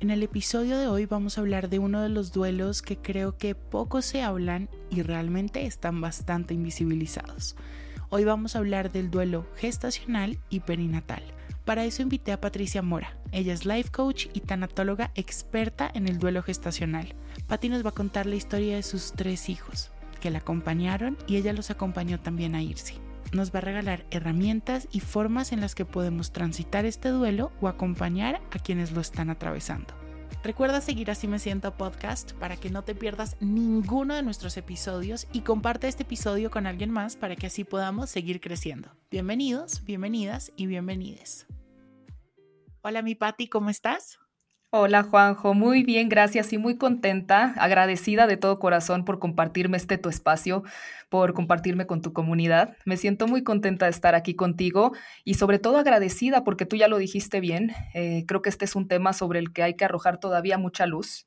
En el episodio de hoy vamos a hablar de uno de los duelos que creo que poco se hablan y realmente están bastante invisibilizados. Hoy vamos a hablar del duelo gestacional y perinatal. Para eso invité a Patricia Mora. Ella es life coach y tanatóloga experta en el duelo gestacional. Patti nos va a contar la historia de sus tres hijos, que la acompañaron y ella los acompañó también a irse. Nos va a regalar herramientas y formas en las que podemos transitar este duelo o acompañar a quienes lo están atravesando. Recuerda seguir Así Me Siento Podcast para que no te pierdas ninguno de nuestros episodios y comparte este episodio con alguien más para que así podamos seguir creciendo. Bienvenidos, bienvenidas y bienvenides. Hola mi Patti, ¿cómo estás? Hola Juanjo, muy bien, gracias y muy contenta, agradecida de todo corazón por compartirme este tu espacio, por compartirme con tu comunidad. Me siento muy contenta de estar aquí contigo y sobre todo agradecida porque tú ya lo dijiste bien. Eh, creo que este es un tema sobre el que hay que arrojar todavía mucha luz.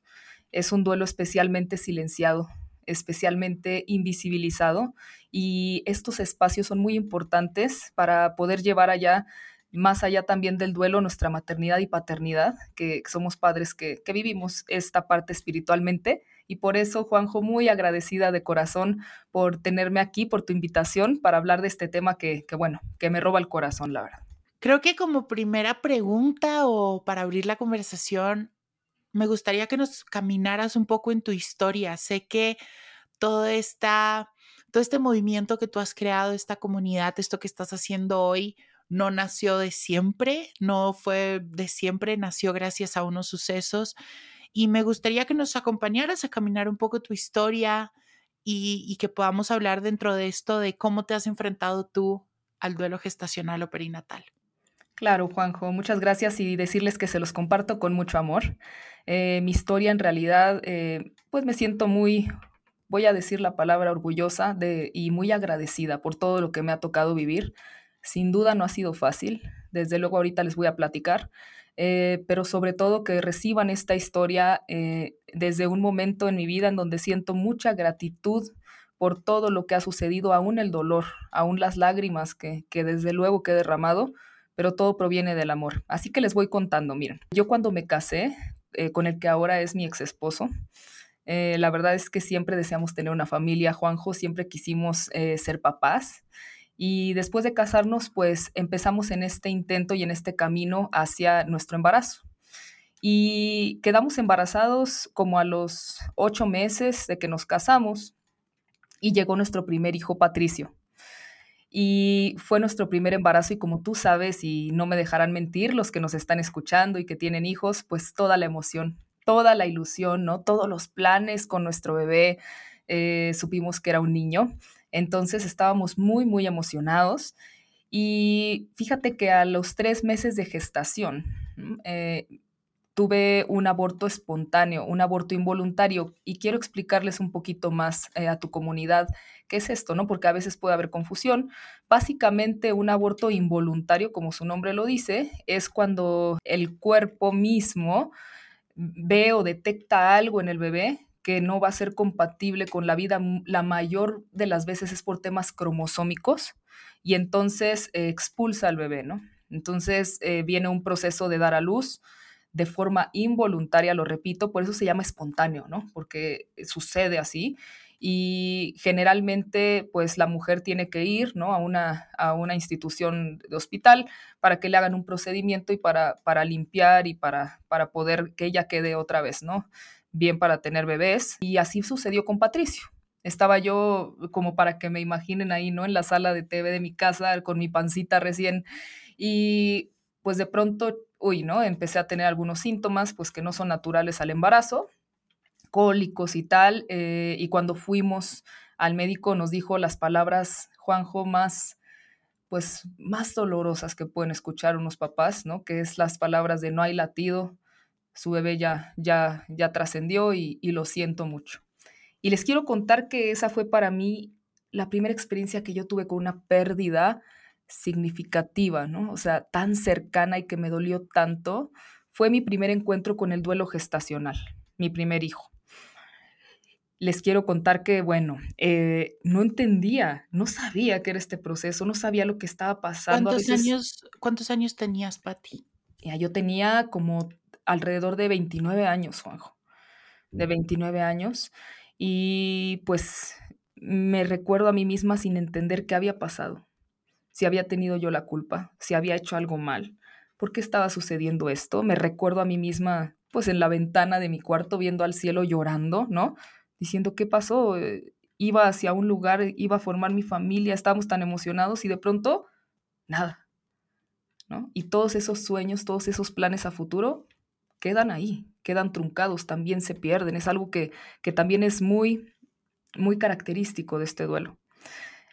Es un duelo especialmente silenciado, especialmente invisibilizado y estos espacios son muy importantes para poder llevar allá más allá también del duelo, nuestra maternidad y paternidad, que somos padres que, vivimos esta parte espiritualmente. Y por eso, Juanjo, muy agradecida de corazón por tenerme aquí, por tu invitación para hablar de este tema que, que bueno, que me roba el corazón, la verdad. Creo que como primera pregunta o para abrir la conversación, me gustaría que nos caminaras un poco en tu historia. Sé que todo esta, todo este movimiento que tú has creado, esta comunidad, esto que estás haciendo hoy, no nació de siempre, no fue de siempre, nació gracias a unos sucesos. Y me gustaría que nos acompañaras a caminar un poco tu historia y, que podamos hablar dentro de esto de cómo te has enfrentado tú al duelo gestacional o perinatal. Claro, Juanjo, muchas gracias y decirles que se los comparto con mucho amor. Eh, mi historia en realidad, eh, pues me siento muy, voy a decir la palabra orgullosa de, y muy agradecida por todo lo que me ha tocado vivir. Sin duda no ha sido fácil, desde luego ahorita les voy a platicar, eh, pero sobre todo que reciban esta historia eh, desde un momento en mi vida en donde siento mucha gratitud por todo lo que ha sucedido, aún el dolor, aún las lágrimas que, que desde luego que he derramado, pero todo proviene del amor. Así que les voy contando, miren, yo cuando me casé eh, con el que ahora es mi ex esposo, la verdad es que siempre deseamos tener una familia, Juanjo, siempre quisimos ser papás. Y después de casarnos, pues empezamos en este intento y en este camino hacia nuestro embarazo. Y quedamos embarazados como a los ocho meses de que nos casamos y llegó nuestro primer hijo, Patricio. Y fue nuestro primer embarazo y como tú sabes, y no me dejarán mentir los que nos están escuchando y que tienen hijos, pues toda la emoción, toda la ilusión, ¿no? Todos los planes con nuestro bebé, eh, supimos que era un niño entonces estábamos muy, muy emocionados. Y fíjate que a los tres meses de gestación eh, tuve un aborto espontáneo, un aborto involuntario. Y quiero explicarles un poquito más eh, a tu comunidad qué es esto, ¿no? Porque a veces puede haber confusión. Básicamente, un aborto involuntario, como su nombre lo dice, es cuando el cuerpo mismo ve o detecta algo en el bebé que no va a ser compatible con la vida, la mayor de las veces es por temas cromosómicos y entonces eh, expulsa al bebé, ¿no? Entonces eh, viene un proceso de dar a luz de forma involuntaria, lo repito, por eso se llama espontáneo, ¿no? Porque sucede así y generalmente pues la mujer tiene que ir ¿no? a, una, a una institución de hospital para que le hagan un procedimiento y para, para limpiar y para, para poder que ella quede otra vez, ¿no? Bien para tener bebés. Y así sucedió con Patricio. Estaba yo como para que me imaginen ahí, ¿no? En la sala de TV de mi casa con mi pancita recién. Y pues de pronto, uy, ¿no? Empecé a tener algunos síntomas, pues que no son naturales al embarazo, cólicos y tal. Eh, y cuando fuimos al médico nos dijo las palabras, Juanjo, más pues más dolorosas que pueden escuchar unos papás, ¿no? Que es las palabras de no hay latido, su bebé ya, ya, ya trascendió y, y lo siento mucho. Y les quiero contar que esa fue para mí la primera experiencia que yo tuve con una pérdida significativa, ¿no? O sea, tan cercana y que me dolió tanto, fue mi primer encuentro con el duelo gestacional, mi primer hijo. Les quiero contar que, bueno, eh, no entendía, no sabía qué era este proceso, no sabía lo que estaba pasando. ¿Cuántos, años, ¿cuántos años tenías, Pati? Ya, yo tenía como alrededor de 29 años, Juanjo, de 29 años. Y pues me recuerdo a mí misma sin entender qué había pasado si había tenido yo la culpa, si había hecho algo mal. ¿Por qué estaba sucediendo esto? Me recuerdo a mí misma, pues en la ventana de mi cuarto, viendo al cielo llorando, ¿no? Diciendo, ¿qué pasó? Eh, iba hacia un lugar, iba a formar mi familia, estábamos tan emocionados y de pronto, nada, ¿no? Y todos esos sueños, todos esos planes a futuro quedan ahí, quedan truncados, también se pierden. Es algo que, que también es muy, muy característico de este duelo.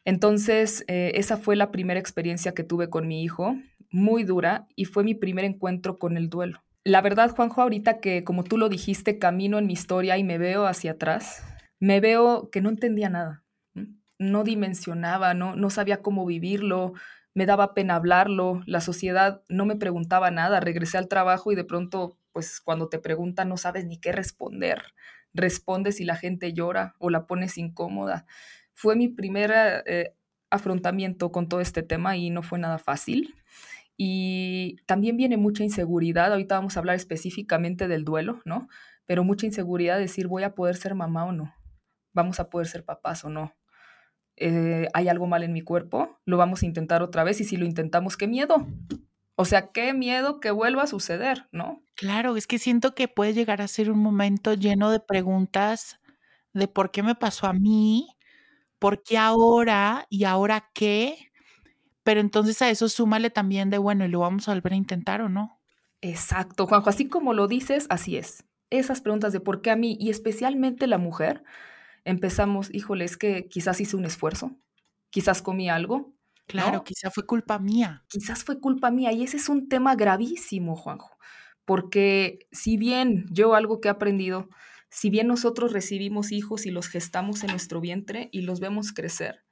Entonces, eh, esa fue la primera experiencia que tuve con mi hijo, muy dura, y fue mi primer encuentro con el duelo. La verdad, Juanjo, ahorita que como tú lo dijiste, camino en mi historia y me veo hacia atrás, me veo que no entendía nada, no dimensionaba, no, no sabía cómo vivirlo, me daba pena hablarlo, la sociedad no me preguntaba nada, regresé al trabajo y de pronto, pues cuando te preguntan no sabes ni qué responder, respondes y la gente llora o la pones incómoda fue mi primer eh, afrontamiento con todo este tema y no fue nada fácil. Y también viene mucha inseguridad, ahorita vamos a hablar específicamente del duelo, ¿no? Pero mucha inseguridad de decir, voy a poder ser mamá o no, vamos a poder ser papás o no. Eh, hay algo mal en mi cuerpo, lo vamos a intentar otra vez y si lo intentamos, qué miedo. O sea, qué miedo que vuelva a suceder, ¿no? Claro, es que siento que puede llegar a ser un momento lleno de preguntas de por qué me pasó a mí, ¿por qué ahora y ahora qué? Pero entonces a eso súmale también de, bueno, ¿y lo vamos a volver a intentar o no? Exacto, Juanjo, así como lo dices, así es. Esas preguntas de por qué a mí y especialmente la mujer, empezamos, híjole, es que quizás hice un esfuerzo, quizás comí algo. Claro, quizás fue culpa mía. Quizás fue culpa mía y ese es un tema gravísimo, Juanjo, porque si bien yo algo que he aprendido si bien nosotros recibimos hijos y los gestamos en nuestro vientre y los vemos crecer,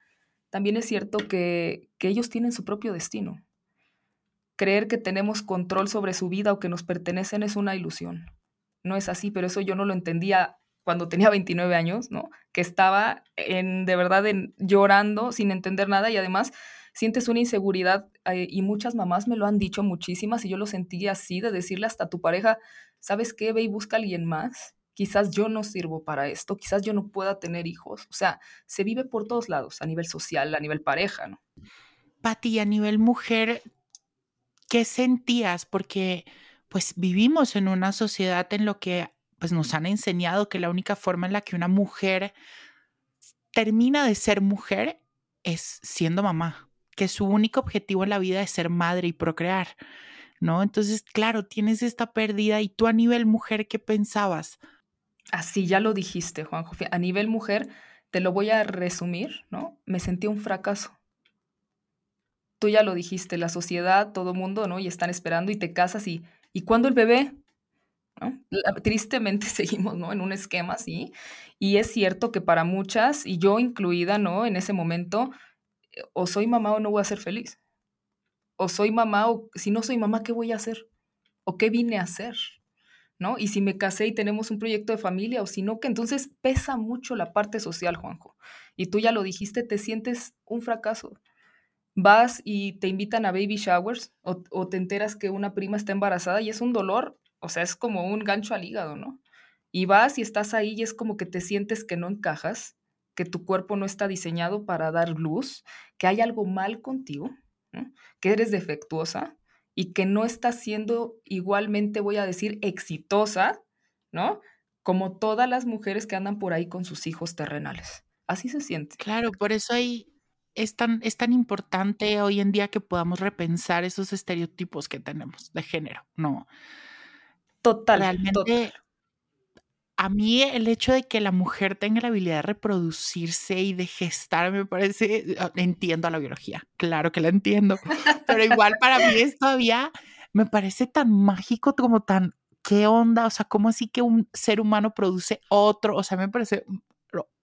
también es cierto que, ellos tienen su propio destino. Creer que tenemos control sobre su vida o que nos pertenecen es una ilusión. No es así, pero eso yo no lo entendía cuando tenía 29 años, ¿no? Que estaba en, de verdad en, llorando sin entender nada y además sientes una inseguridad eh, y muchas mamás me lo han dicho muchísimas y yo lo sentí así de decirle hasta a tu pareja, ¿sabes qué? Ve y busca a alguien más quizás yo no sirvo para esto, quizás yo no pueda tener hijos. O sea, se vive por todos lados, a nivel social, a nivel pareja, ¿no? Pati, a nivel mujer, ¿qué sentías? Porque pues vivimos en una sociedad en lo que pues nos han enseñado que la única forma en la que una mujer termina de ser mujer es siendo mamá, que su único objetivo en la vida es ser madre y procrear, ¿no? Entonces, claro, tienes esta pérdida y tú a nivel mujer, ¿qué pensabas? Así ya lo dijiste, Juanjo. A nivel mujer, te lo voy a resumir, ¿no? Me sentí un fracaso. Tú ya lo dijiste, la sociedad, todo mundo, ¿no? Y están esperando y te casas y ¿y cuándo el bebé? Tristemente seguimos, ¿no? En un esquema así. Y es cierto que para muchas, y yo incluida, ¿no? En ese momento, o soy mamá o no voy a ser feliz. O soy mamá o si no soy mamá, ¿qué voy a hacer? ¿O qué vine a hacer? ¿no? Y si me casé y tenemos un proyecto de familia o si no, que entonces pesa mucho la parte social, Juanjo. Y tú ya lo dijiste, te sientes un fracaso. Vas y te invitan a baby showers o, te enteras que una prima está embarazada y es un dolor, o sea, es como un gancho al hígado, ¿no? Y vas y estás ahí y es como que te sientes que no encajas, que tu cuerpo no está diseñado para dar luz, que hay algo mal contigo, que eres defectuosa y que no está siendo igualmente, voy a decir, exitosa, ¿no? Como todas las mujeres que andan por ahí con sus hijos terrenales. Así se siente. Claro, por eso hay, es, tan, es tan importante hoy en día que podamos repensar esos estereotipos que tenemos de género, ¿no? Total. Realmente a mí el hecho de que la mujer tenga la habilidad de reproducirse y de gestar me parece, ah, entiendo a la biología, claro que la entiendo, pero igual para mí es todavía, me parece tan mágico como tan, ¿qué onda? O sea, ¿cómo así que un ser humano produce otro? O sea, me parece, mm,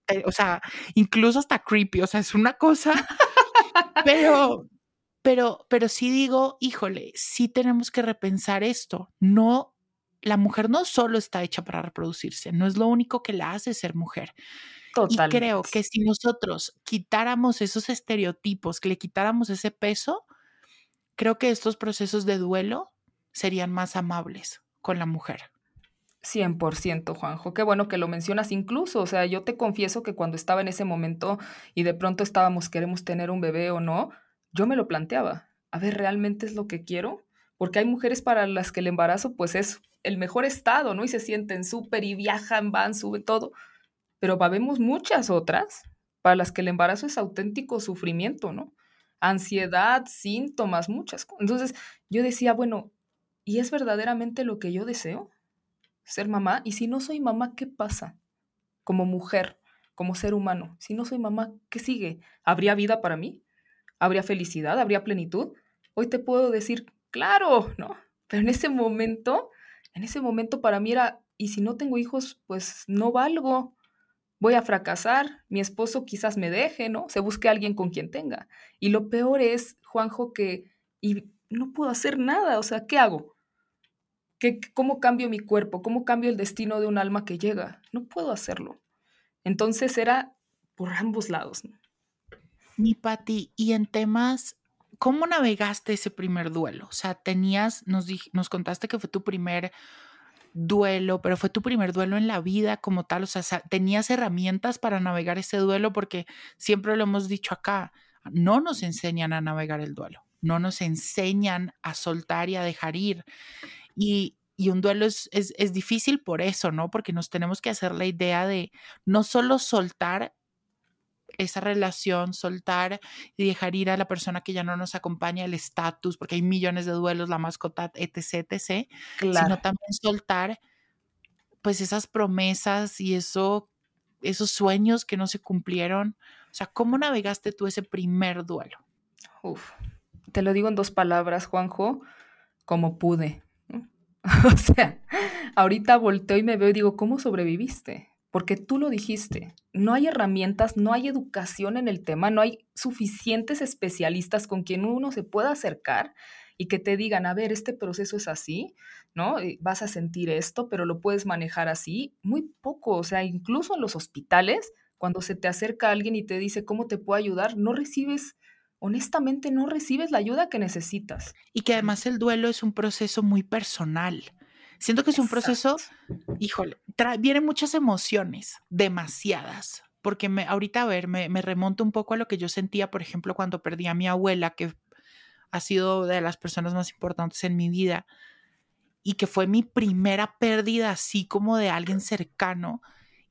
eh, o sea, incluso hasta creepy, o sea, es una cosa, pero, pero, pero sí digo, híjole, sí tenemos que repensar esto, no la mujer no solo está hecha para reproducirse, no es lo único que la hace ser mujer. Y creo que si nosotros quitáramos esos estereotipos, que le quitáramos ese peso, creo que estos procesos de duelo serían más amables con la mujer. 100%, Juanjo. Qué bueno que lo mencionas incluso. O sea, yo te confieso que cuando estaba en ese momento y de pronto estábamos, queremos tener un bebé o no, yo me lo planteaba. A ver, ¿realmente es lo que quiero? Porque hay mujeres para las que el embarazo pues es el mejor estado, ¿no? Y se sienten súper y viajan, van, suben todo. Pero vemos muchas otras para las que el embarazo es auténtico sufrimiento, ¿no? Ansiedad, síntomas, muchas. Entonces yo decía, bueno, ¿y es verdaderamente lo que yo deseo? Ser mamá. Y si no soy mamá, ¿qué pasa? Como mujer, como ser humano. Si no soy mamá, ¿qué sigue? ¿Habría vida para mí? ¿Habría felicidad? ¿Habría plenitud? Hoy te puedo decir, claro, ¿no? Pero en ese momento en ese momento para mí era, y si no tengo hijos, pues no valgo, voy a fracasar, mi esposo quizás me deje, ¿no? Se busque a alguien con quien tenga. Y lo peor es, Juanjo, que y no puedo hacer nada, o sea, ¿qué hago? ¿Qué, ¿Cómo cambio mi cuerpo? ¿Cómo cambio el destino de un alma que llega? No puedo hacerlo. Entonces era por ambos lados. Mi Pati, y en temas ¿cómo navegaste ese primer duelo? O sea, tenías, nos, nos contaste que fue tu primer duelo, pero fue tu primer duelo en la vida como tal, o sea, tenías herramientas para navegar ese duelo porque siempre lo hemos dicho acá, no nos enseñan a navegar el duelo, no nos enseñan a soltar y a dejar ir. Y, y un duelo es, es, es difícil por eso, ¿no? Porque nos tenemos que hacer la idea de no solo soltar esa relación, soltar y dejar ir a la persona que ya no nos acompaña, el estatus, porque hay millones de duelos, la mascota, etc., etc., sino también soltar pues esas promesas y eso, esos sueños que no se cumplieron. O sea, ¿cómo navegaste tú ese primer duelo? Uf, te lo digo en dos palabras, Juanjo, como pude. o sea, ahorita volteo y me veo y digo, ¿cómo sobreviviste? Porque tú lo dijiste, no hay herramientas, no hay educación en el tema, no hay suficientes especialistas con quien uno se pueda acercar y que te digan, a ver, este proceso es así, ¿no? Vas a sentir esto, pero lo puedes manejar así. Muy poco, o sea, incluso en los hospitales, cuando se te acerca alguien y te dice, ¿cómo te puedo ayudar? No recibes, honestamente, no recibes la ayuda que necesitas. Y que además el duelo es un proceso muy personal. Siento que es un proceso, híjole, vienen muchas emociones, demasiadas, porque me, ahorita, a ver, me, me remonto un poco a lo que yo sentía, por ejemplo, cuando perdí a mi abuela, que ha sido de las personas más importantes en mi vida y que fue mi primera pérdida así como de alguien cercano.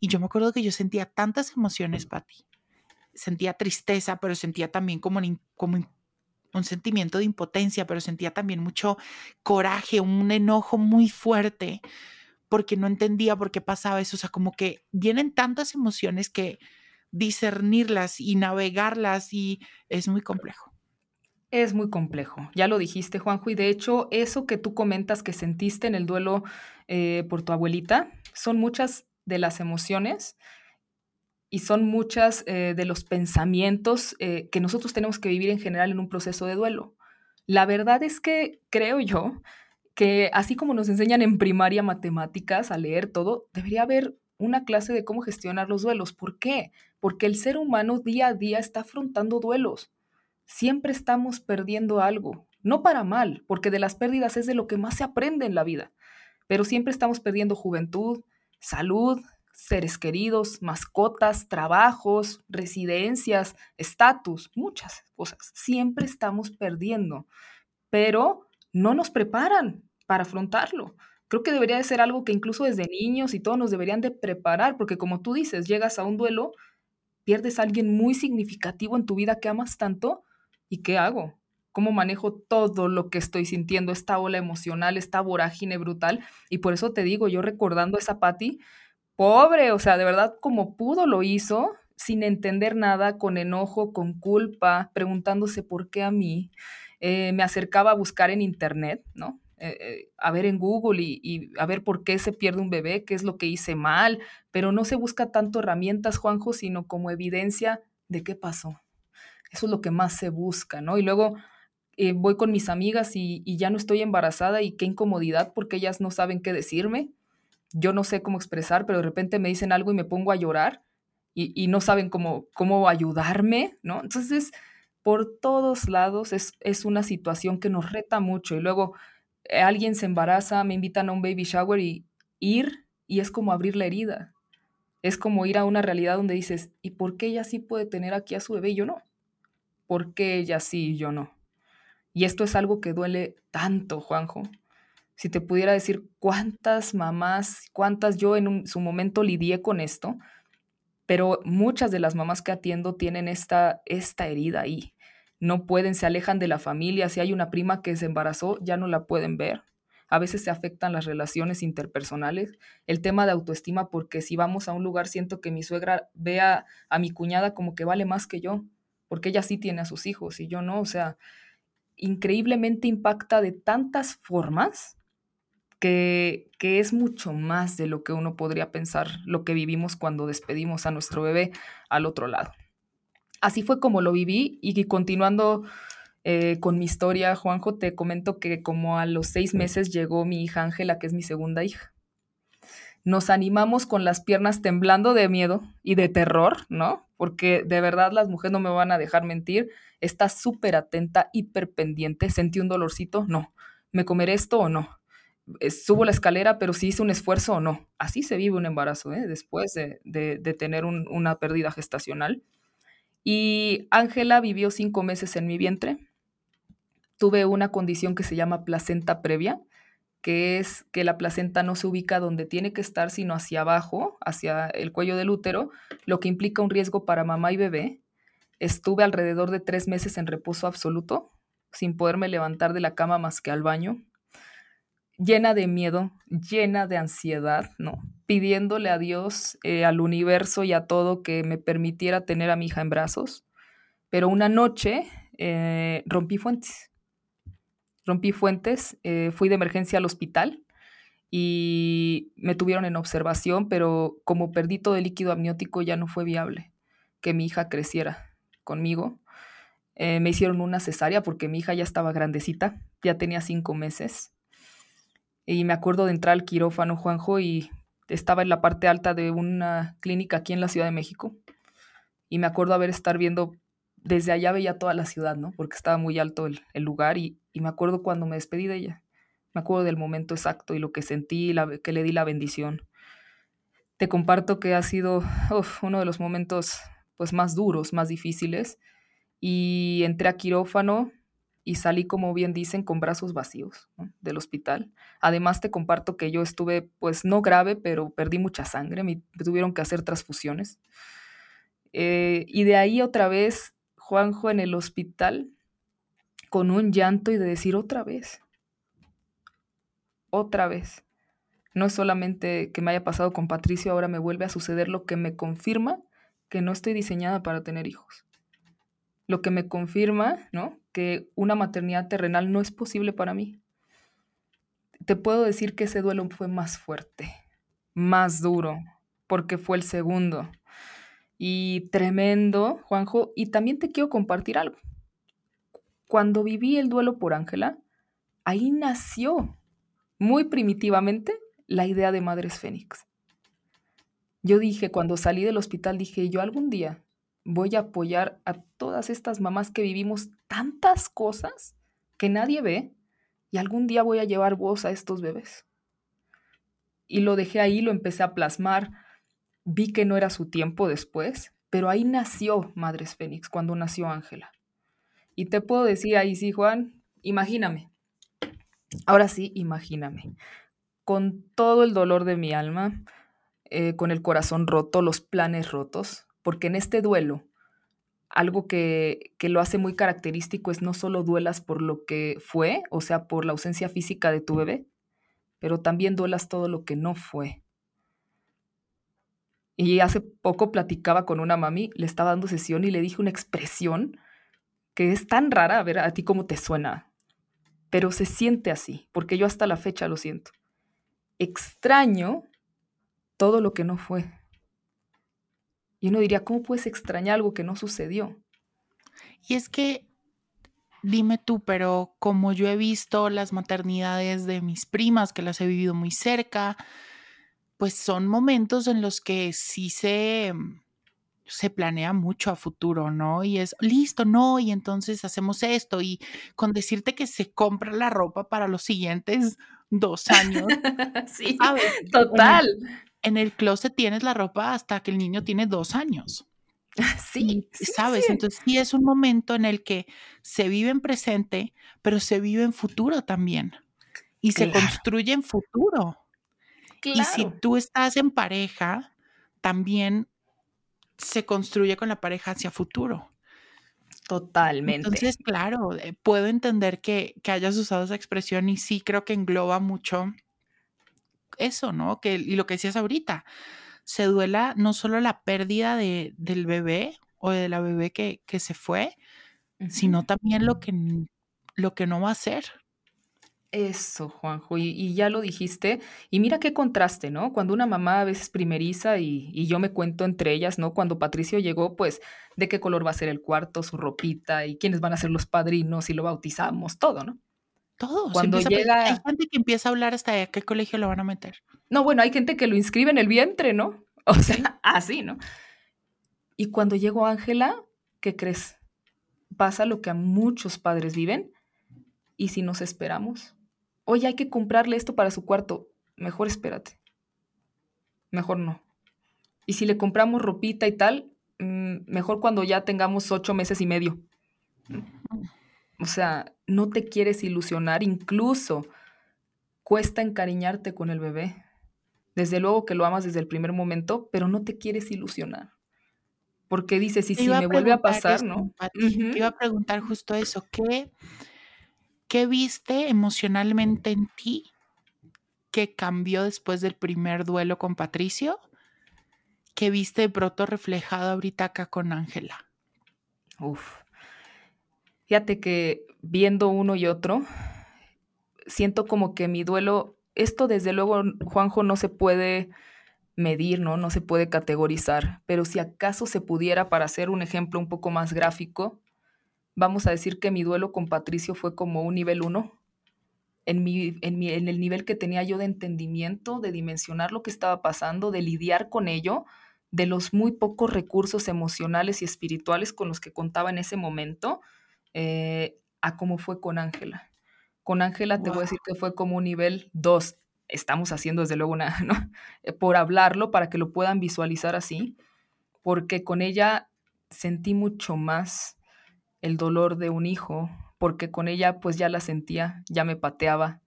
Y yo me acuerdo que yo sentía tantas emociones, Patti. Sentía tristeza, pero sentía también como, como un sentimiento de impotencia, pero sentía también mucho coraje, un enojo muy fuerte, porque no entendía por qué pasaba eso. O sea, como que vienen tantas emociones que discernirlas y navegarlas y es muy complejo. Es muy complejo, ya lo dijiste Juanjo, y de hecho eso que tú comentas que sentiste en el duelo eh, por tu abuelita, son muchas de las emociones y son muchas eh, de los pensamientos eh, que nosotros tenemos que vivir en general en un proceso de duelo. La verdad es que creo yo que así como nos enseñan en primaria matemáticas a leer todo, debería haber una clase de cómo gestionar los duelos. ¿Por qué? Porque el ser humano día a día está afrontando duelos. Siempre estamos perdiendo algo. No para mal, porque de las pérdidas es de lo que más se aprende en la vida. Pero siempre estamos perdiendo juventud, salud, seres queridos, mascotas, trabajos, residencias, estatus, muchas cosas. Siempre estamos perdiendo, pero no nos preparan para afrontarlo. Creo que debería de ser algo que incluso desde niños y todos nos deberían de preparar, porque como tú dices, llegas a un duelo, pierdes a alguien muy significativo en tu vida que amas tanto, ¿y qué hago? ¿Cómo manejo todo lo que estoy sintiendo, esta ola emocional, esta vorágine brutal? Y por eso te digo, yo recordando a esa Patti, pobre, o sea, de verdad como pudo lo hizo, sin entender nada, con enojo, con culpa, preguntándose por qué a mí. Eh, me acercaba a buscar en internet, ¿no? Eh, eh, a ver en Google y, y, a ver por qué se pierde un bebé, qué es lo que hice mal, pero no se busca tanto herramientas, Juanjo, sino como evidencia de qué pasó. Eso es lo que más se busca, ¿no? Y luego voy con mis amigas y, y, ya no estoy embarazada y qué incomodidad porque ellas no saben qué decirme. Yo no sé cómo expresar, pero de repente me dicen algo y me pongo a llorar y, no saben cómo, cómo ayudarme, ¿no? Entonces, por todos lados es, es una situación que nos reta mucho y luego eh, alguien se embaraza, me invitan a un baby shower y ir y es como abrir la herida. Es como ir a una realidad donde dices, ¿y por qué ella sí puede tener aquí a su bebé y yo no? ¿Por qué ella sí y yo no? Y esto es algo que duele tanto, Juanjo. Si te pudiera decir cuántas mamás, cuántas yo en un, su momento lidié con esto, pero muchas de las mamás que atiendo tienen esta, esta herida ahí. No pueden, se alejan de la familia. Si hay una prima que se embarazó, ya no la pueden ver. A veces se afectan las relaciones interpersonales. El tema de autoestima, porque si vamos a un lugar, siento que mi suegra vea a mi cuñada como que vale más que yo, porque ella sí tiene a sus hijos y yo no. O sea, increíblemente impacta de tantas formas que, que, es mucho más de lo que uno podría pensar, lo que vivimos cuando despedimos a nuestro bebé al otro lado. Así fue como lo viví y continuando eh, con mi historia, Juanjo, te comento que como a los seis meses llegó mi hija Ángela, que es mi segunda hija. Nos animamos con las piernas temblando de miedo y de terror, ¿no? Porque de verdad las mujeres no me van a dejar mentir está súper atenta, hiper pendiente, sentí un dolorcito, no, me comeré esto o no, subo la escalera, pero si hice un esfuerzo o no. Así se vive un embarazo, ¿eh? después de, tener un, una pérdida gestacional. Y Ángela vivió cinco meses en mi vientre. Tuve una condición que se llama placenta previa, que es que la placenta no se ubica donde tiene que estar, sino hacia abajo, hacia el cuello del útero, lo que implica un riesgo para mamá y bebé. Estuve alrededor de tres meses en reposo absoluto, sin poderme levantar de la cama más que al baño, llena de miedo, llena de ansiedad, ¿no? Pidiéndole a Dios, eh, al universo y a todo que me permitiera tener a mi hija en brazos. Pero una noche eh, rompí fuentes. Rompí fuentes, eh, fui de emergencia al hospital y me tuvieron en observación, pero como perdí todo el líquido amniótico ya no fue viable que mi hija creciera conmigo. Eh, me hicieron una cesárea porque mi hija ya estaba grandecita, ya tenía cinco meses. Y me acuerdo de entrar al quirófano, Juanjo, y estaba en la parte alta de una clínica aquí en la Ciudad de México. Y me acuerdo haber estar viendo, desde allá veía toda la ciudad, ¿no? Porque estaba muy alto el, el lugar y, y, me acuerdo cuando me despedí de ella. Me acuerdo del momento exacto y lo que sentí, la, que le di la bendición. Te comparto que ha sido uf, uno de los momentos pues más duros, más difíciles. Y entré a quirófano y salí, como bien dicen, con brazos vacíos del hospital. Además, te comparto que yo estuve, pues no grave, pero perdí mucha sangre, me tuvieron que hacer transfusiones. Eh, y de ahí otra vez, Juanjo en el hospital, con un llanto y de decir otra vez, otra vez. No es solamente que me haya pasado con Patricio, ahora me vuelve a suceder lo que me confirma que no estoy diseñada para tener hijos. Lo que me confirma, ¿no? Que una maternidad terrenal no es posible para mí. Te puedo decir que ese duelo fue más fuerte, más duro, porque fue el segundo. Y tremendo, Juanjo. Y también te quiero compartir algo. Cuando viví el duelo por Ángela, ahí nació muy primitivamente la idea de Madres Fénix. Yo dije, cuando salí del hospital, dije, yo algún día voy a apoyar a todas estas mamás que vivimos tantas cosas que nadie ve y algún día voy a llevar voz a estos bebés. Y lo dejé ahí, lo empecé a plasmar, vi que no era su tiempo después, pero ahí nació Madres Fénix, cuando nació Ángela. Y te puedo decir ahí sí, Juan, imagíname. Ahora sí, imagíname. Con todo el dolor de mi alma, eh, con el corazón roto, los planes rotos, porque en este duelo, algo que, que, lo hace muy característico es no solo duelas por lo que fue, o sea, por la ausencia física de tu bebé, pero también duelas todo lo que no fue. Y hace poco platicaba con una mami, le estaba dando sesión y le dije una expresión que es tan rara, a ver a ti cómo te suena, pero se siente así, porque yo hasta la fecha lo siento. Extraño todo lo que no fue. Y uno diría, ¿cómo puedes extrañar algo que no sucedió? Y es que, dime tú, pero como yo he visto las maternidades de mis primas, que las he vivido muy cerca, pues son momentos en los que sí se, se planea mucho a futuro, ¿no? Y es, listo, no, y entonces hacemos esto, y con decirte que se compra la ropa para los siguientes dos años. sí, total. En el, closet tienes la ropa hasta que el niño tiene dos años. Sí, ¿sabes? Entonces sí es un momento en el que se vive en presente, pero se vive en futuro también. Y se construye en futuro. Y si tú estás en pareja, también se construye con la pareja hacia futuro. Totalmente. Entonces, claro, eh, puedo entender que, hayas usado esa expresión y sí creo que engloba mucho eso, ¿no? Que, y lo que decías ahorita, se duela no solo la pérdida de, del bebé o de la bebé que, que se fue, sino también lo que, lo que no va a ser. Eso, Juanjo, y, ya lo dijiste. Y mira qué contraste, ¿no? Cuando una mamá a veces primeriza y, yo me cuento entre ellas, ¿no? Cuando Patricio llegó, pues, de qué color va a ser el cuarto, su ropita y quiénes van a ser los padrinos y lo bautizamos, todo, ¿no? Todo. Cuando llega... Hay gente que empieza a hablar hasta a qué colegio lo van a meter. No, bueno, hay gente que lo inscribe en el vientre, ¿no? O sea, así, ¿no? Y cuando llegó Ángela, ¿qué crees? Pasa lo que a muchos padres viven. ¿Y si nos esperamos? oye, hay que comprarle esto para su cuarto, mejor espérate. Mejor no. Y si le compramos ropita y tal, mm, mejor cuando ya tengamos ocho meses y medio. O sea, no te quieres ilusionar, incluso cuesta encariñarte con el bebé. Desde luego que lo amas desde el primer momento, pero no te quieres ilusionar. Porque dices, y si me vuelve a pasar, ¿no? iba a preguntar justo eso, ¿qué, ¿Qué viste emocionalmente en ti que cambió después del primer duelo con Patricio? ¿Qué viste de pronto reflejado ahorita acá con Ángela? Uf. Fíjate que viendo uno y otro, siento como que mi duelo, esto desde luego, Juanjo, no se puede medir, ¿no? No se puede categorizar, pero si acaso se pudiera, para hacer un ejemplo un poco más gráfico, vamos a decir que mi duelo con Patricio fue como un nivel uno, en, mi, en, en, el nivel que tenía yo de entendimiento, de dimensionar lo que estaba pasando, de lidiar con ello, de los muy pocos recursos emocionales y espirituales con los que contaba en ese momento, eh, a cómo fue con Ángela. Con Ángela te voy a decir que fue como un nivel dos. Estamos haciendo desde luego una, ¿no? Eh, por hablarlo para que lo puedan visualizar así, porque con ella sentí mucho más el dolor de un hijo, porque con ella pues ya la sentía, ya me pateaba.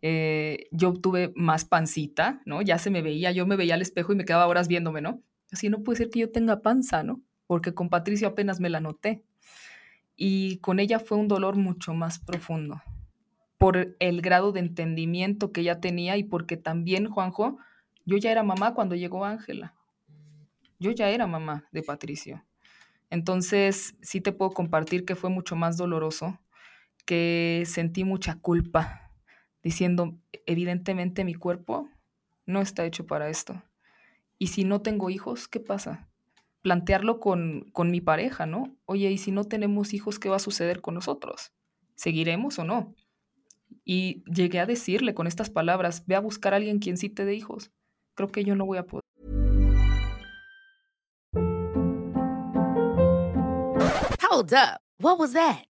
Eh, yo tuve más pancita, ¿no? Ya se me veía, yo me veía al espejo y me quedaba horas viéndome, ¿no? Así no puede ser que yo tenga panza, ¿no? Porque con Patricio apenas me la noté. Y con ella fue un dolor mucho más profundo, por el grado de entendimiento que ella tenía y porque también, Juanjo, yo ya era mamá cuando llegó Ángela. Yo ya era mamá de Patricio. Entonces, sí te puedo compartir que fue mucho más doloroso, que sentí mucha culpa, diciendo, evidentemente mi cuerpo no está hecho para esto. Y si no tengo hijos, ¿qué pasa? Plantearlo con, con mi pareja, ¿no? Oye, ¿y si no tenemos hijos, qué va a suceder con nosotros? ¿Seguiremos o no? Y llegué a decirle con estas palabras, ve a buscar a alguien quien sí te dé hijos. Creo que yo no voy a poder. Hold up.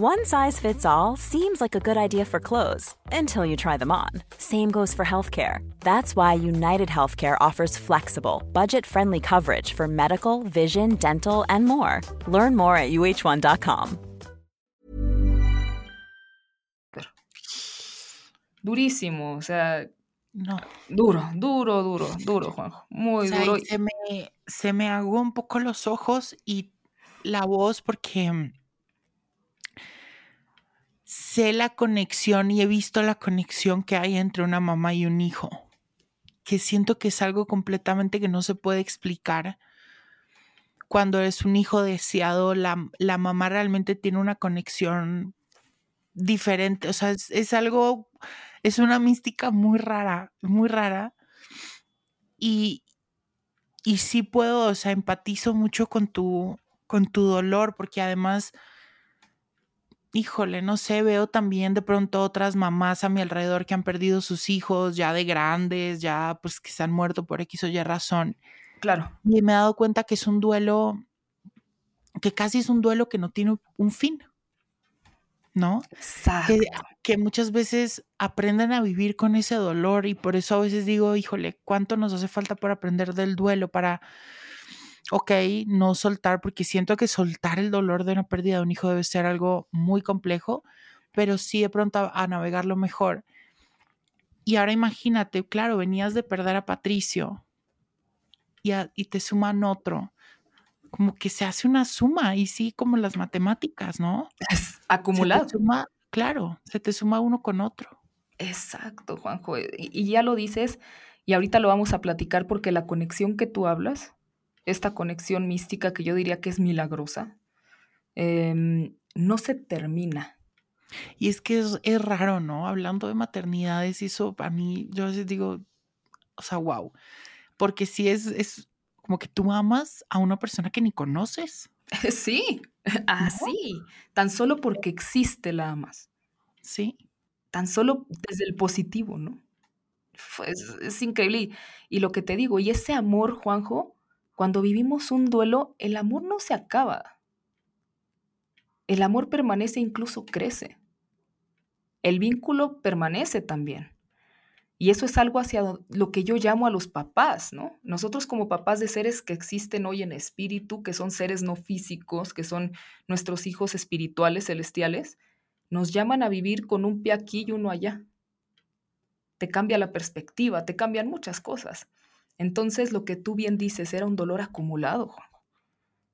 One size fits all seems like a good idea for clothes until you try them on. Same goes for healthcare. That's why United Healthcare offers flexible, budget friendly coverage for medical, vision, dental, and more. Learn more at uh1.com. Durísimo, o sea, No. duro, duro, duro, duro, Juanjo. Muy O sea, duro. se me, se me aguó un poco los ojos y la voz porque sé la conexión y he visto la conexión que hay entre una mamá y un hijo, que siento que es algo completamente que no se puede explicar. Cuando es un hijo deseado, la, la mamá realmente tiene una conexión diferente, o sea, es, es algo, es una mística muy rara, muy rara. Y, y sí puedo, o sea, empatizo mucho con tu, con tu dolor, porque además, híjole, no sé, veo también de pronto otras mamás a mi alrededor que han perdido sus hijos ya de grandes, ya pues que se han muerto por X o Y razón. Claro, Y me he dado cuenta que es un duelo, que casi es un duelo que no tiene un fin, ¿no? exacto. que, que muchas veces aprenden a vivir con ese dolor y por eso a veces digo, híjole, ¿cuánto nos hace falta por aprender del duelo para, ok, no soltar, porque siento que soltar el dolor de una pérdida de un hijo debe ser algo muy complejo, pero sí de pronto a, a navegarlo mejor. Y ahora imagínate, claro, venías de perder a Patricio y, a- y te suman otro. Como que se hace una suma, y sí, como las matemáticas, ¿no? Es Se te acumulado. suma, claro, se te suma uno con otro. Exacto, Juanjo. Y, y ya lo dices, y ahorita lo vamos a platicar porque la conexión que tú hablas, esta conexión mística que yo diría que es milagrosa, em, no se termina. Y es que es, es raro, ¿no? Hablando de maternidades, eso a mí, yo a veces digo, o sea, wow. Porque sí es, es como que tú amas a una persona que ni conoces, Sí, así. Tan solo porque existe la amas. ¿sí? Tan solo desde el positivo, ¿no? Es, es increíble. Y, y lo que te digo, y ese amor, Juanjo, cuando vivimos un duelo, el amor no se acaba. El amor permanece, incluso crece. El vínculo permanece también. Y eso es algo hacia lo que yo llamo a los papás, ¿no? Nosotros como papás de seres que existen hoy en espíritu, que son seres no físicos, que son nuestros hijos espirituales, celestiales, nos llaman a vivir con un pie aquí y uno allá. Te cambia la perspectiva, te cambian muchas cosas. Entonces, lo que tú bien dices era un dolor acumulado, Juan.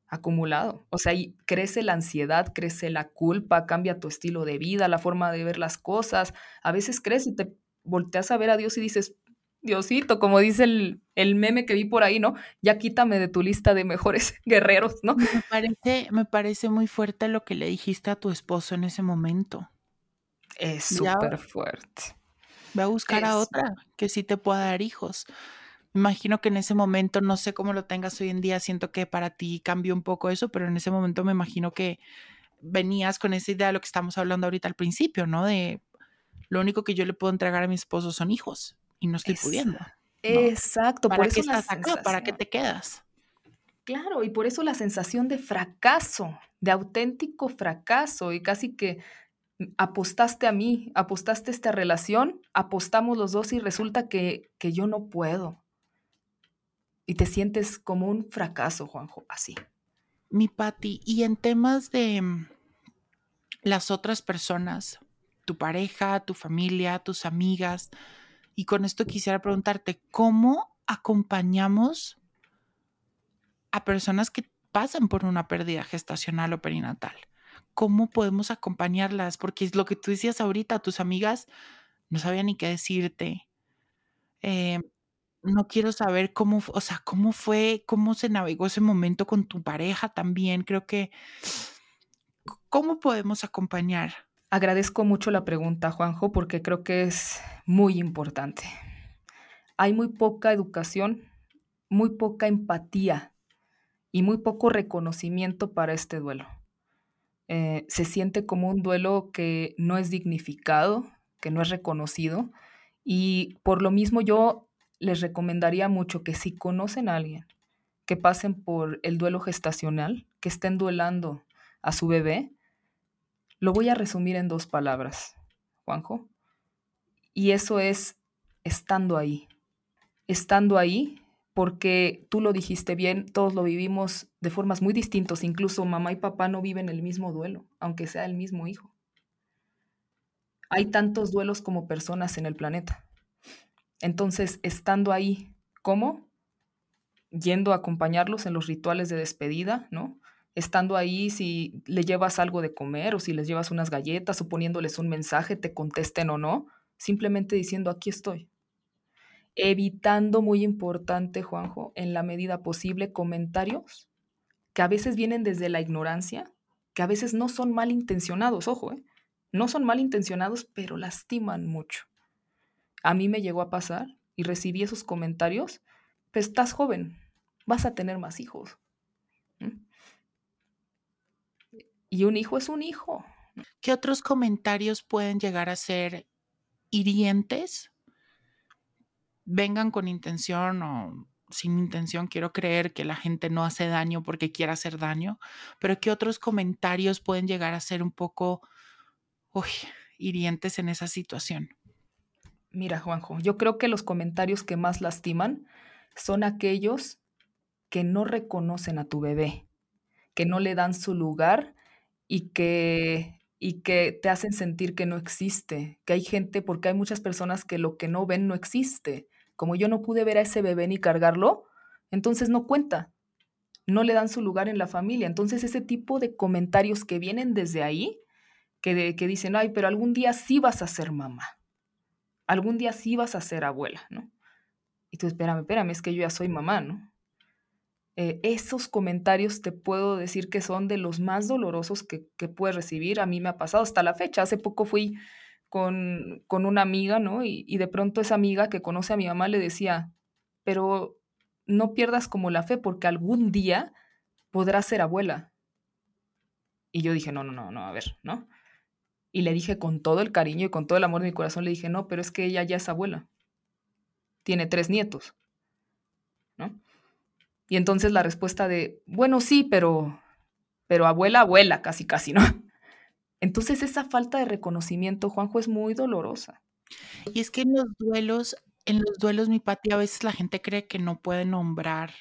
Acumulado. O sea, y crece la ansiedad, crece la culpa, cambia tu estilo de vida, la forma de ver las cosas. A veces crees y te volteas a ver a Dios y dices, Diosito, como dice el, el meme que vi por ahí, ¿no? Ya quítame de tu lista de mejores guerreros, ¿no? Me parece, me parece muy fuerte lo que le dijiste a tu esposo en ese momento. Es súper fuerte. Ve a buscar a otra que sí te pueda dar hijos. Me imagino que en ese momento, no sé cómo lo tengas hoy en día, siento que para ti cambió un poco eso, pero en ese momento me imagino que venías con esa idea de lo que estamos hablando ahorita al principio, ¿no? De lo único que yo le puedo entregar a mi esposo son hijos y no estoy Es- pudiendo. Exacto, ¿Para por qué eso estás acá? ¿Para qué te quedas? Claro, y por eso la sensación de fracaso, de auténtico fracaso, y casi que mm, apostaste a mí, apostaste a esta relación, apostamos los dos y resulta que, que yo no puedo. Y te sientes como un fracaso, Juanjo, así. Mi Patti, y en temas de mm, las otras personas, tu pareja, tu familia, tus amigas, y con esto quisiera preguntarte, ¿cómo acompañamos a personas que pasan por una pérdida gestacional o perinatal? ¿Cómo podemos acompañarlas? Porque es lo que tú decías ahorita, tus amigas no sabían ni qué decirte. Eh, no quiero saber cómo, o sea, cómo fue, cómo se navegó ese momento con tu pareja también. Creo que, ¿cómo podemos acompañar? Agradezco mucho la pregunta, Juanjo, porque creo que es muy importante. Hay muy poca educación, muy poca empatía y muy poco reconocimiento para este duelo. Eh, se siente como un duelo que no es dignificado, que no es reconocido y por lo mismo yo les recomendaría mucho que si conocen a alguien que pasen por el duelo gestacional, que estén duelando a su bebé, Lo voy a resumir en dos palabras, Juanjo. Y eso es estando ahí. Estando ahí porque tú lo dijiste bien, todos lo vivimos de formas muy distintas, incluso mamá y papá no viven el mismo duelo, aunque sea el mismo hijo. Hay tantos duelos como personas en el planeta. Entonces, estando ahí, ¿cómo? Yendo a acompañarlos en los rituales de despedida, ¿no? Estando ahí, si le llevas algo de comer o si les llevas unas galletas o poniéndoles un mensaje, te contesten o no, simplemente diciendo, aquí estoy, evitando, muy importante, Juanjo, en la medida posible, comentarios que a veces vienen desde la ignorancia, que a veces no son malintencionados, ojo, ¿eh? no son malintencionados, pero lastiman mucho. A mí me llegó a pasar y recibí esos comentarios, pues estás joven, vas a tener más hijos. Y un hijo es un hijo. ¿Qué otros comentarios pueden llegar a ser hirientes vengan con intención o sin intención, quiero creer que la gente no hace daño porque quiera hacer daño, pero que otros comentarios pueden llegar a ser un poco hirientes en esa situación. Mira, Juanjo, yo creo que los comentarios que más lastiman son aquellos que no reconocen a tu bebé, que no le dan su lugar y que y que te hacen sentir que no existe, que hay gente, porque hay muchas personas que lo que no ven no existe. Como yo no pude ver a ese bebé ni cargarlo, entonces no cuenta, no le dan su lugar en la familia. Entonces ese tipo de comentarios que vienen desde ahí, que, que dicen, ay, pero algún día sí vas a ser mamá, algún día sí vas a ser abuela, ¿no? Y tú, espérame, espérame, es que yo ya soy mamá, ¿no? Eh, esos comentarios te puedo decir que son de los más dolorosos que, puedes recibir. A mí me ha pasado hasta la fecha. Hace poco fui con, con una amiga, ¿no? Y, y, de pronto esa amiga que conoce a mi mamá le decía, pero no pierdas como la fe porque algún día podrás ser abuela. Y yo dije, no, no, no, no, a ver, ¿no? Y le dije con todo el cariño y con todo el amor de mi corazón, le dije, no, pero es que ella ya es abuela. Tiene tres nietos, ¿no? Y entonces la respuesta de, bueno, sí, pero, pero abuela, abuela, casi, casi, ¿no? Entonces esa falta de reconocimiento, Juanjo, es muy dolorosa. Y es que en los duelos, en los duelos, mi Pati, a veces la gente cree que no puede nombrar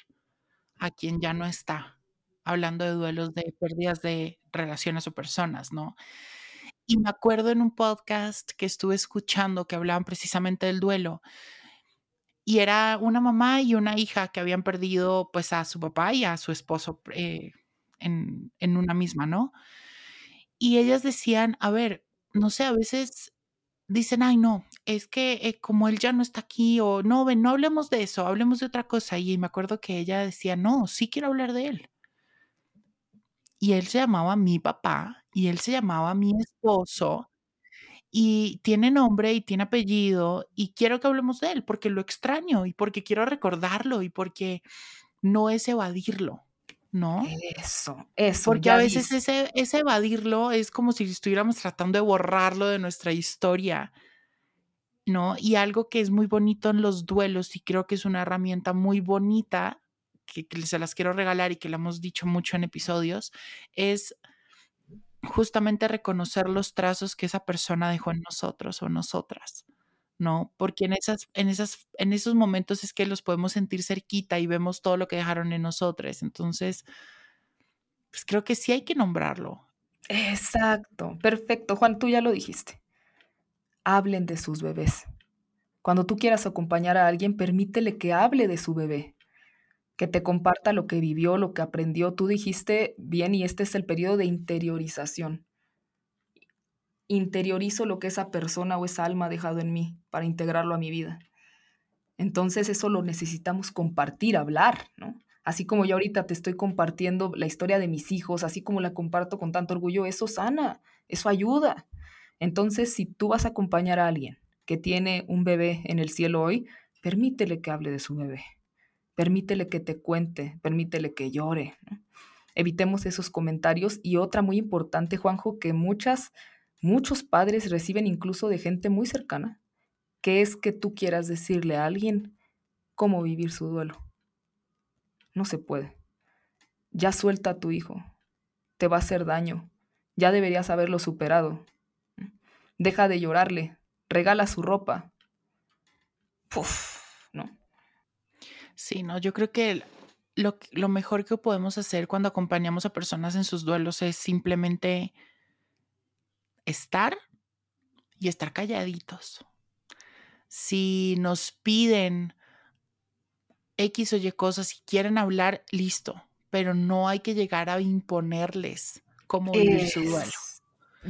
a quien ya no está, hablando de duelos de pérdidas de relaciones o personas, ¿no? Y me acuerdo en un podcast que estuve escuchando que hablaban precisamente del duelo, y era una mamá y una hija que habían perdido pues a su papá y a su esposo eh, en, en, una misma, ¿no? Y ellas decían, a ver, no sé, a veces dicen, ay, no, es que eh, como él ya no está aquí o no, ven, no hablemos de eso, hablemos de otra cosa. Y me acuerdo que ella decía, no, sí quiero hablar de él. Y él se llamaba mi papá y él se llamaba mi esposo y tiene nombre y tiene apellido y quiero que hablemos de él porque lo extraño y porque quiero recordarlo y porque no es evadirlo, ¿no? Eso, eso. Porque a veces ese, ese, evadirlo es como si estuviéramos tratando de borrarlo de nuestra historia, ¿no? Y algo que es muy bonito en los duelos y creo que es una herramienta muy bonita que, que se las quiero regalar y que le hemos dicho mucho en episodios, es justamente reconocer los trazos que esa persona dejó en nosotros o nosotras, ¿no? Porque en, esas, en, esas, en esos momentos es que los podemos sentir cerquita y vemos todo lo que dejaron en nosotros. Entonces, pues creo que sí hay que nombrarlo. Exacto, perfecto. Juan, tú ya lo dijiste. Hablen de sus bebés. Cuando tú quieras acompañar a alguien, permítele que hable de su bebé que te comparta lo que vivió, lo que aprendió. Tú dijiste bien y este es el periodo de interiorización. Interiorizo lo que esa persona o esa alma ha dejado en mí para integrarlo a mi vida. Entonces eso lo necesitamos compartir, hablar, ¿no? Así como yo ahorita te estoy compartiendo la historia de mis hijos, así como la comparto con tanto orgullo, eso sana, eso ayuda. Entonces, si tú vas a acompañar a alguien que tiene un bebé en el cielo hoy, permítele que hable de su bebé permítele que te cuente, permítele que llore. Evitemos esos comentarios. Y otra muy importante, Juanjo, que muchas, muchos padres reciben incluso de gente muy cercana, que es que tú quieras decirle a alguien cómo vivir su duelo. No se puede. Ya suelta a tu hijo. Te va a hacer daño. Ya deberías haberlo superado. Deja de llorarle, regala su ropa. Puf. Sí, no, yo creo que lo, lo mejor que podemos hacer cuando acompañamos a personas en sus duelos es simplemente estar y estar calladitos. Si nos piden X o Y cosas, si quieren hablar, listo, pero no hay que llegar a imponerles cómo vivir su duelo.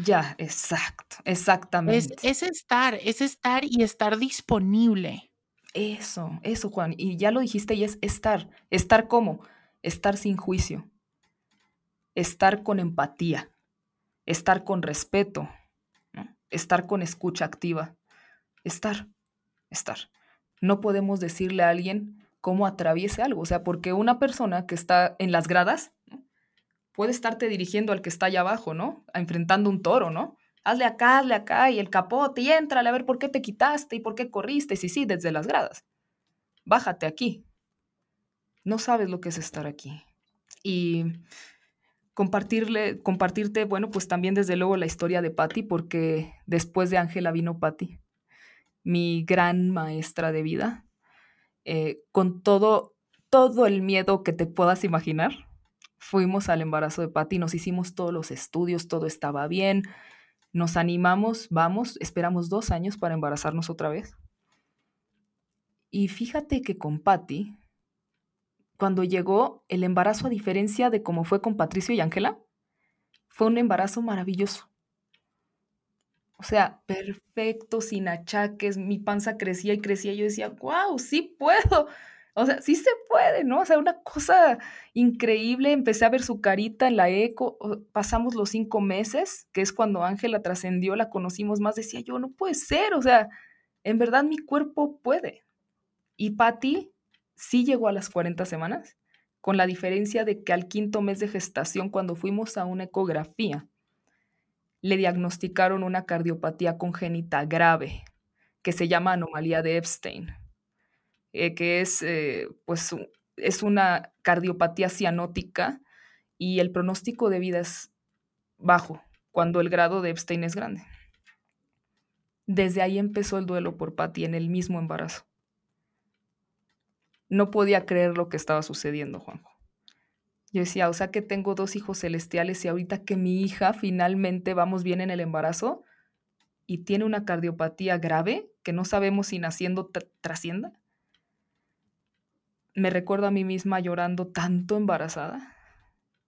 Ya, exacto, exactamente. Es, es estar, es estar y estar disponible. Eso, eso, Juan. Y ya lo dijiste y es estar. ¿Estar cómo? Estar sin juicio. Estar con empatía. Estar con respeto. Estar con escucha activa. Estar, estar. No podemos decirle a alguien cómo atraviese algo. O sea, porque una persona que está en las gradas puede estarte dirigiendo al que está allá abajo, ¿no? Enfrentando un toro, ¿no? Hazle acá, hazle acá, y el capote, y entrale a ver por qué te quitaste y por qué corriste. Sí, sí, desde las gradas. Bájate aquí. No sabes lo que es estar aquí. Y compartirle, compartirte, bueno, pues también desde luego la historia de Patty, porque después de Ángela vino Patty, mi gran maestra de vida, eh, con todo, todo el miedo que te puedas imaginar fuimos al embarazo de Patty, nos hicimos todos los estudios, todo estaba bien, nos animamos, vamos, esperamos dos años para embarazarnos otra vez. Y fíjate que con Patty, cuando llegó el embarazo, a diferencia de cómo fue con Patricio y Ángela, fue un embarazo maravilloso. O sea, perfecto, sin achaques, mi panza crecía y crecía. Y yo decía, wow, sí puedo. O sea, sí se puede, ¿no? O sea, una cosa increíble. Empecé a ver su carita en la eco. Pasamos los cinco meses, que es cuando Ángela trascendió, la conocimos más. Decía yo, no puede ser. O sea, en verdad mi cuerpo puede. Y Patty sí llegó a las 40 semanas, con la diferencia de que al quinto mes de gestación, cuando fuimos a una ecografía, le diagnosticaron una cardiopatía congénita grave, que se llama anomalía de Epstein eh, que es, eh, pues, es una cardiopatía cianótica y el pronóstico de vida es bajo cuando el grado de Epstein es grande. Desde ahí empezó el duelo por Patty en el mismo embarazo. No podía creer lo que estaba sucediendo, Juanjo. Yo decía, o sea que tengo dos hijos celestiales y ahorita que mi hija finalmente vamos bien en el embarazo y tiene una cardiopatía grave que no sabemos si naciendo trascienda me recuerdo a mí misma llorando tanto embarazada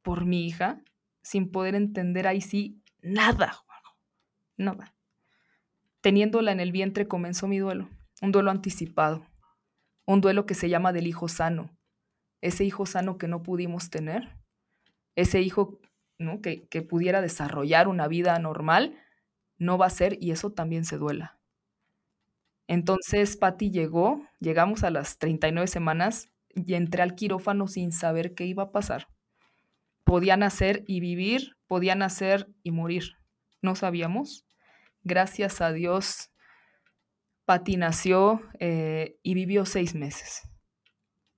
por mi hija, sin poder entender ahí sí nada, nada. Teniéndola en el vientre comenzó mi duelo, un duelo anticipado, un duelo que se llama del hijo sano, ese hijo sano que no pudimos tener, ese hijo ¿no? que, que pudiera desarrollar una vida normal, no va a ser y eso también se duela. Entonces Patty llegó, llegamos a las 39 semanas y entré al quirófano sin saber qué iba a pasar. Podía nacer y vivir, podía nacer y morir. No sabíamos. Gracias a Dios, Pati nació eh, y vivió seis meses.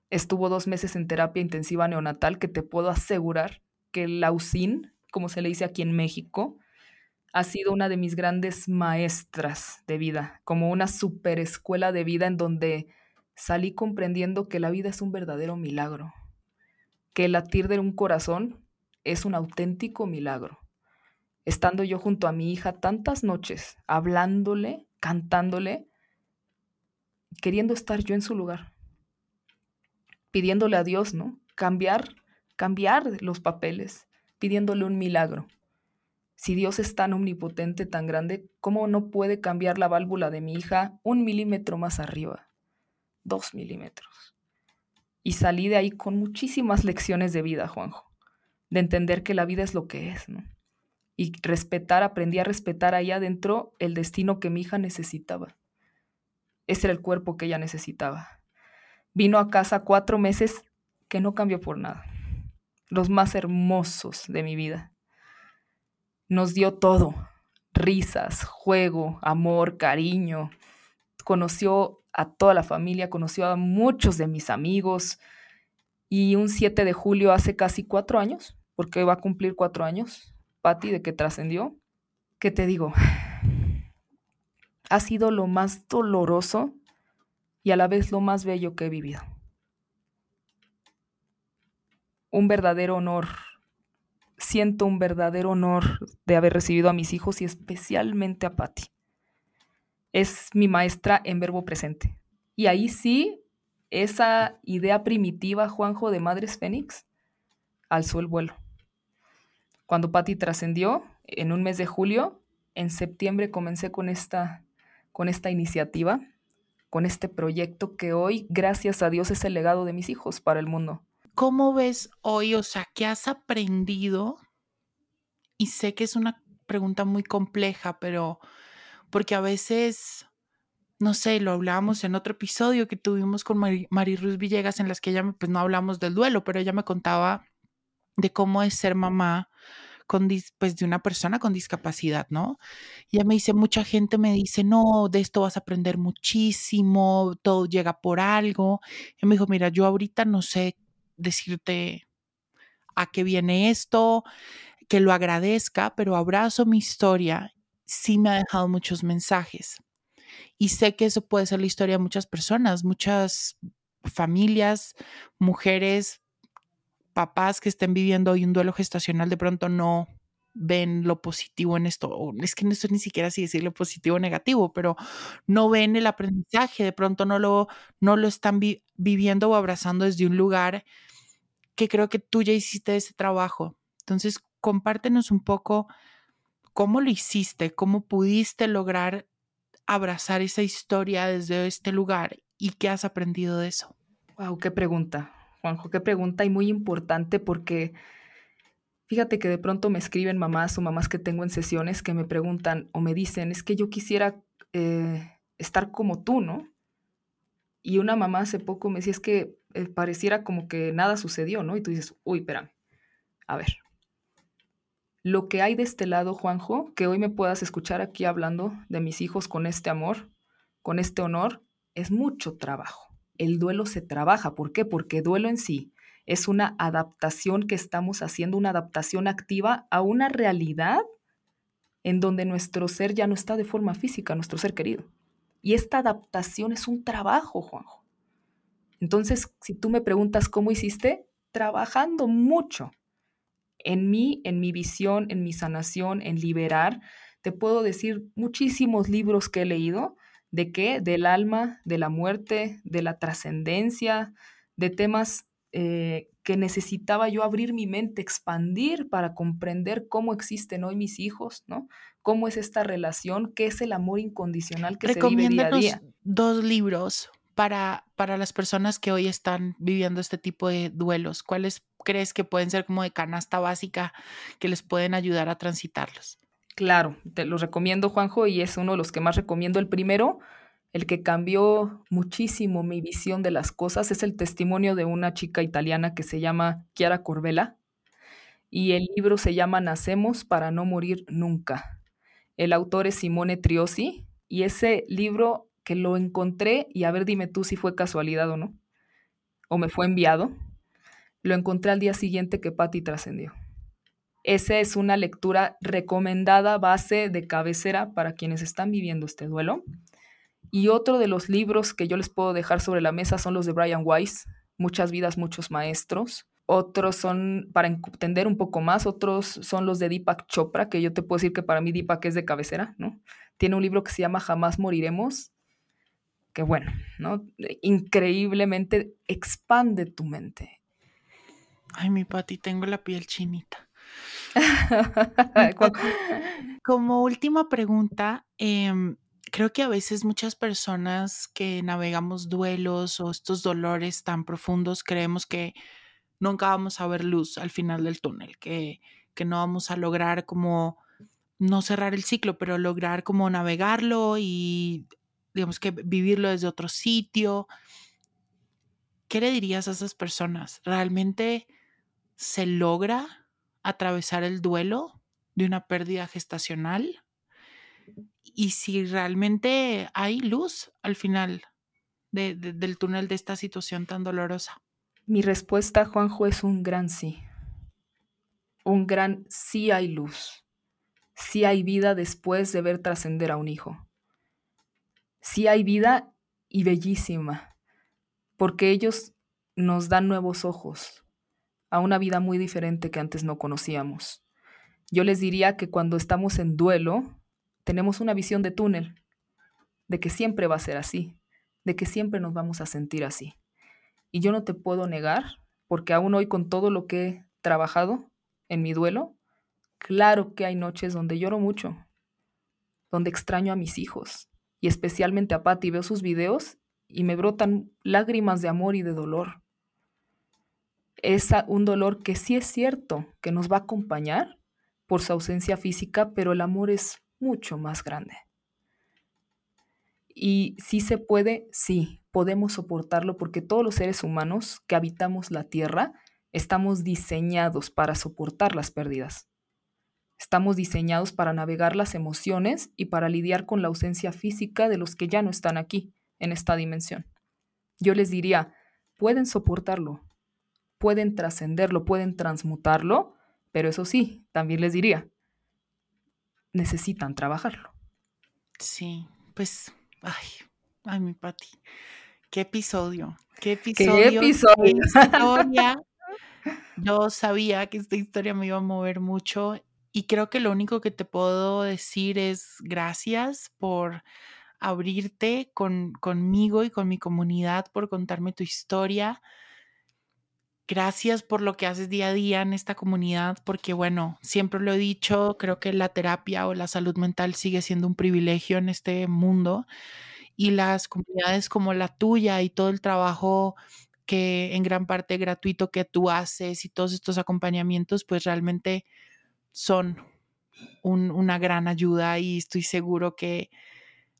Estuvo dos meses en terapia intensiva neonatal, que te puedo asegurar que la USIN, como se le dice aquí en México, ha sido una de mis grandes maestras de vida, como una super escuela de vida en donde salí comprendiendo que la vida es un verdadero milagro, que el latir de un corazón es un auténtico milagro. Estando yo junto a mi hija tantas noches, hablándole, cantándole, queriendo estar yo en su lugar, pidiéndole a Dios, ¿no? Cambiar, cambiar los papeles, pidiéndole un milagro. Si Dios es tan omnipotente, tan grande, ¿cómo no puede cambiar la válvula de mi hija un milímetro más arriba? Dos milímetros. Y salí de ahí con muchísimas lecciones de vida, Juanjo, de entender que la vida es lo que es, ¿no? Y respetar, aprendí a respetar ahí adentro el destino que mi hija necesitaba. Ese era el cuerpo que ella necesitaba. Vino a casa cuatro meses que no cambió por nada. Los más hermosos de mi vida. Nos dio todo. Risas, juego, amor, cariño. Conoció a toda la familia, conoció a muchos de mis amigos y un 7 de julio hace casi cuatro años, porque va a cumplir cuatro años, Patti, de que trascendió, ¿qué te digo? Ha sido lo más doloroso y a la vez lo más bello que he vivido. Un verdadero honor. Siento un verdadero honor de haber recibido a mis hijos y especialmente a Patti. Es mi maestra en verbo presente. Y ahí sí, esa idea primitiva, Juanjo, de Madres Fénix, alzó el vuelo. Cuando Patti trascendió, en un mes de julio, en septiembre comencé con esta, con esta iniciativa, con este proyecto que hoy, gracias a Dios, es el legado de mis hijos para el mundo. ¿Cómo ves hoy, o sea, qué has aprendido? Y sé que es una pregunta muy compleja, pero porque a veces no sé, lo hablábamos en otro episodio que tuvimos con Mari, Villegas en las que ella, pues no hablamos del duelo, pero ella me contaba de cómo es ser mamá con, pues, de una persona con discapacidad, ¿no? Y ella me dice, mucha gente me dice, no, de esto vas a aprender muchísimo, todo llega por algo. Y me dijo, mira, yo ahorita no sé decirte a qué viene esto, que lo agradezca, pero abrazo mi historia, sí me ha dejado muchos mensajes. Y sé que eso puede ser la historia de muchas personas, muchas familias, mujeres, papás que estén viviendo hoy un duelo gestacional de pronto no ven lo positivo en esto. Es que no esto ni siquiera así decirlo positivo o negativo, pero no ven el aprendizaje, de pronto no lo, no lo están viviendo o abrazando desde un lugar que creo que tú ya hiciste ese trabajo. Entonces, compártenos un poco cómo lo hiciste, cómo pudiste lograr abrazar esa historia desde este lugar y qué has aprendido de eso? Wow, qué pregunta, Juanjo, qué pregunta y muy importante porque fíjate que de pronto me escriben mamás o mamás que tengo en sesiones que me preguntan o me dicen, es que yo quisiera eh, estar como tú, ¿no? Y una mamá hace poco me decía, es que eh, pareciera como que nada sucedió, ¿no? Y tú dices, uy, espérame, a ver, lo que hay de este lado, Juanjo, que hoy me puedas escuchar aquí hablando de mis hijos con este amor, con este honor, es mucho trabajo. El duelo se trabaja. ¿Por qué? Porque duelo en sí es una adaptación que estamos haciendo, una adaptación activa a una realidad en donde nuestro ser ya no está de forma física, nuestro ser querido. Y esta adaptación es un trabajo, Juanjo. Entonces, si tú me preguntas cómo hiciste, trabajando mucho, en mí, en mi visión, en mi sanación, en liberar. Te puedo decir muchísimos libros que he leído. ¿De qué? Del alma, de la muerte, de la trascendencia, de temas eh, que necesitaba yo abrir mi mente, expandir para comprender cómo existen hoy mis hijos, ¿no? Cómo es esta relación, qué es el amor incondicional que se vive día a día. dos libros para, para las personas que hoy están viviendo este tipo de duelos. ¿Cuáles crees que pueden ser como de canasta básica que les pueden ayudar a transitarlos? Claro, te los recomiendo, Juanjo, y es uno de los que más recomiendo. El primero, el que cambió muchísimo mi visión de las cosas, es el testimonio de una chica italiana que se llama Chiara Corbella, y el libro se llama Nacemos para no morir nunca. El autor es Simone Triosi, y ese libro que lo encontré, y a ver, dime tú si fue casualidad o no, o me fue enviado, lo encontré al día siguiente que Patty trascendió. Esa es una lectura recomendada, base de cabecera para quienes están viviendo este duelo. Y otro de los libros que yo les puedo dejar sobre la mesa son los de Brian Weiss, Muchas vidas, muchos maestros. Otros son, para entender un poco más, otros son los de Deepak Chopra, que yo te puedo decir que para mí Deepak es de cabecera, ¿no? Tiene un libro que se llama Jamás moriremos, que bueno, ¿no? Increíblemente expande tu mente, Ay, mi Pati, tengo la piel chinita. Como última pregunta, em, creo que a veces muchas personas que navegamos duelos o estos dolores tan profundos creemos que nunca vamos a ver luz al final del túnel, que, que no vamos a lograr como no cerrar el ciclo, pero lograr como navegarlo y digamos que vivirlo desde otro sitio. ¿Qué le dirías a esas personas? ¿Realmente se logra atravesar el duelo de una pérdida gestacional y si realmente hay luz al final del túnel de esta situación tan dolorosa. Mi respuesta, Juanjo, es un gran sí. un gran sí hay luz, sí hay vida después de ver trascender a un hijo. Sí hay vida y bellísima, porque ellos nos dan nuevos ojos a una vida muy diferente que antes no conocíamos. Yo les diría que cuando estamos en duelo, tenemos una visión de túnel, de que siempre va a ser así, de que siempre nos vamos a sentir así. Y yo no te puedo negar, porque aún hoy con todo lo que he trabajado en mi duelo, claro que hay noches donde lloro mucho, donde extraño a mis hijos, y especialmente a Patty, veo sus videos y me brotan lágrimas de amor y de dolor. Es un dolor que sí es cierto que nos va a acompañar por su ausencia física, pero el amor es mucho más grande. Y si se puede, sí, podemos soportarlo porque todos los seres humanos que habitamos la Tierra estamos diseñados para soportar las pérdidas. Estamos diseñados para navegar las emociones y para lidiar con la ausencia física de los que ya no están aquí, en esta dimensión. Yo les diría, pueden soportarlo, pueden trascenderlo, pueden transmutarlo, pero eso sí, también les diría, necesitan trabajarlo. Sí, pues, ay, ay, mi Pati, qué episodio, qué episodio. ¿Qué episodio? historia. Yo sabía que esta historia me iba a mover mucho y creo que lo único que te puedo decir es gracias por abrirte con, conmigo y con mi comunidad, por contarme tu historia. Gracias por lo que haces día a día en esta comunidad, porque bueno, siempre lo he dicho, creo que la terapia o la salud mental sigue siendo un privilegio en este mundo y las comunidades como la tuya y todo el trabajo que en gran parte gratuito que tú haces y todos estos acompañamientos, pues realmente son una gran ayuda y estoy seguro que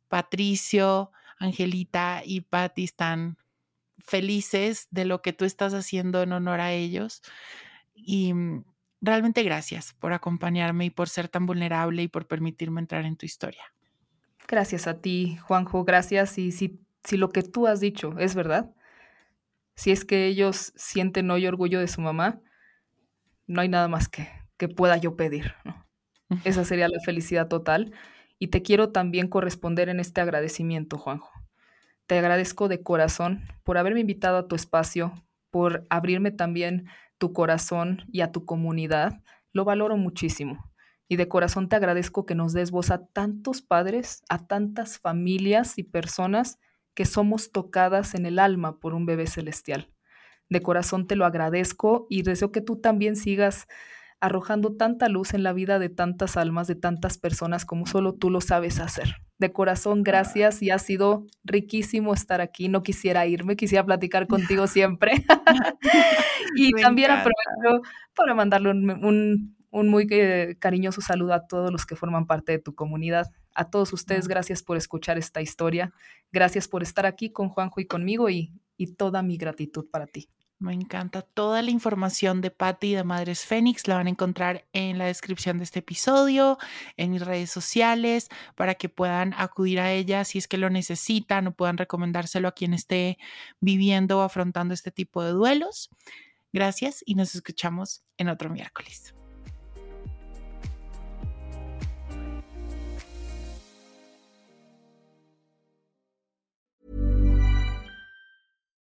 Patricio, Angelita y Patti están felices de lo que tú estás haciendo en honor a ellos. Y mm, realmente gracias por acompañarme y por ser tan vulnerable y por permitirme entrar en tu historia. Gracias a ti, Juanjo, gracias. Y si, si lo que tú has dicho es verdad, si es que ellos sienten hoy orgullo de su mamá, no hay nada más que, que pueda yo pedir. Esa sería la felicidad total. Y te quiero también corresponder en este agradecimiento, Juanjo. Te agradezco de corazón por haberme invitado a tu espacio, por abrirme también tu corazón y a tu comunidad. Lo valoro muchísimo. Y de corazón te agradezco que nos des voz a tantos padres, a tantas familias y personas que somos tocadas en el alma por un bebé celestial. De corazón te lo agradezco y deseo que tú también sigas arrojando tanta luz en la vida de tantas almas, de tantas personas como solo tú lo sabes hacer. De corazón, gracias y ha sido riquísimo estar aquí. No quisiera irme, quisiera platicar contigo siempre. y también aprovecho para mandarle un, muy eh, cariñoso saludo a todos los que forman parte de tu comunidad. A todos ustedes, gracias por escuchar esta historia. Gracias por estar aquí con Juanjo y conmigo y toda mi gratitud para ti. Me encanta. Toda la información de Patty de Madres Fénix la van a encontrar en la descripción de este episodio, en mis redes sociales, para que puedan acudir a ella si es que lo necesitan o puedan recomendárselo a quien esté viviendo o afrontando este tipo de duelos. Gracias y nos escuchamos en otro miércoles.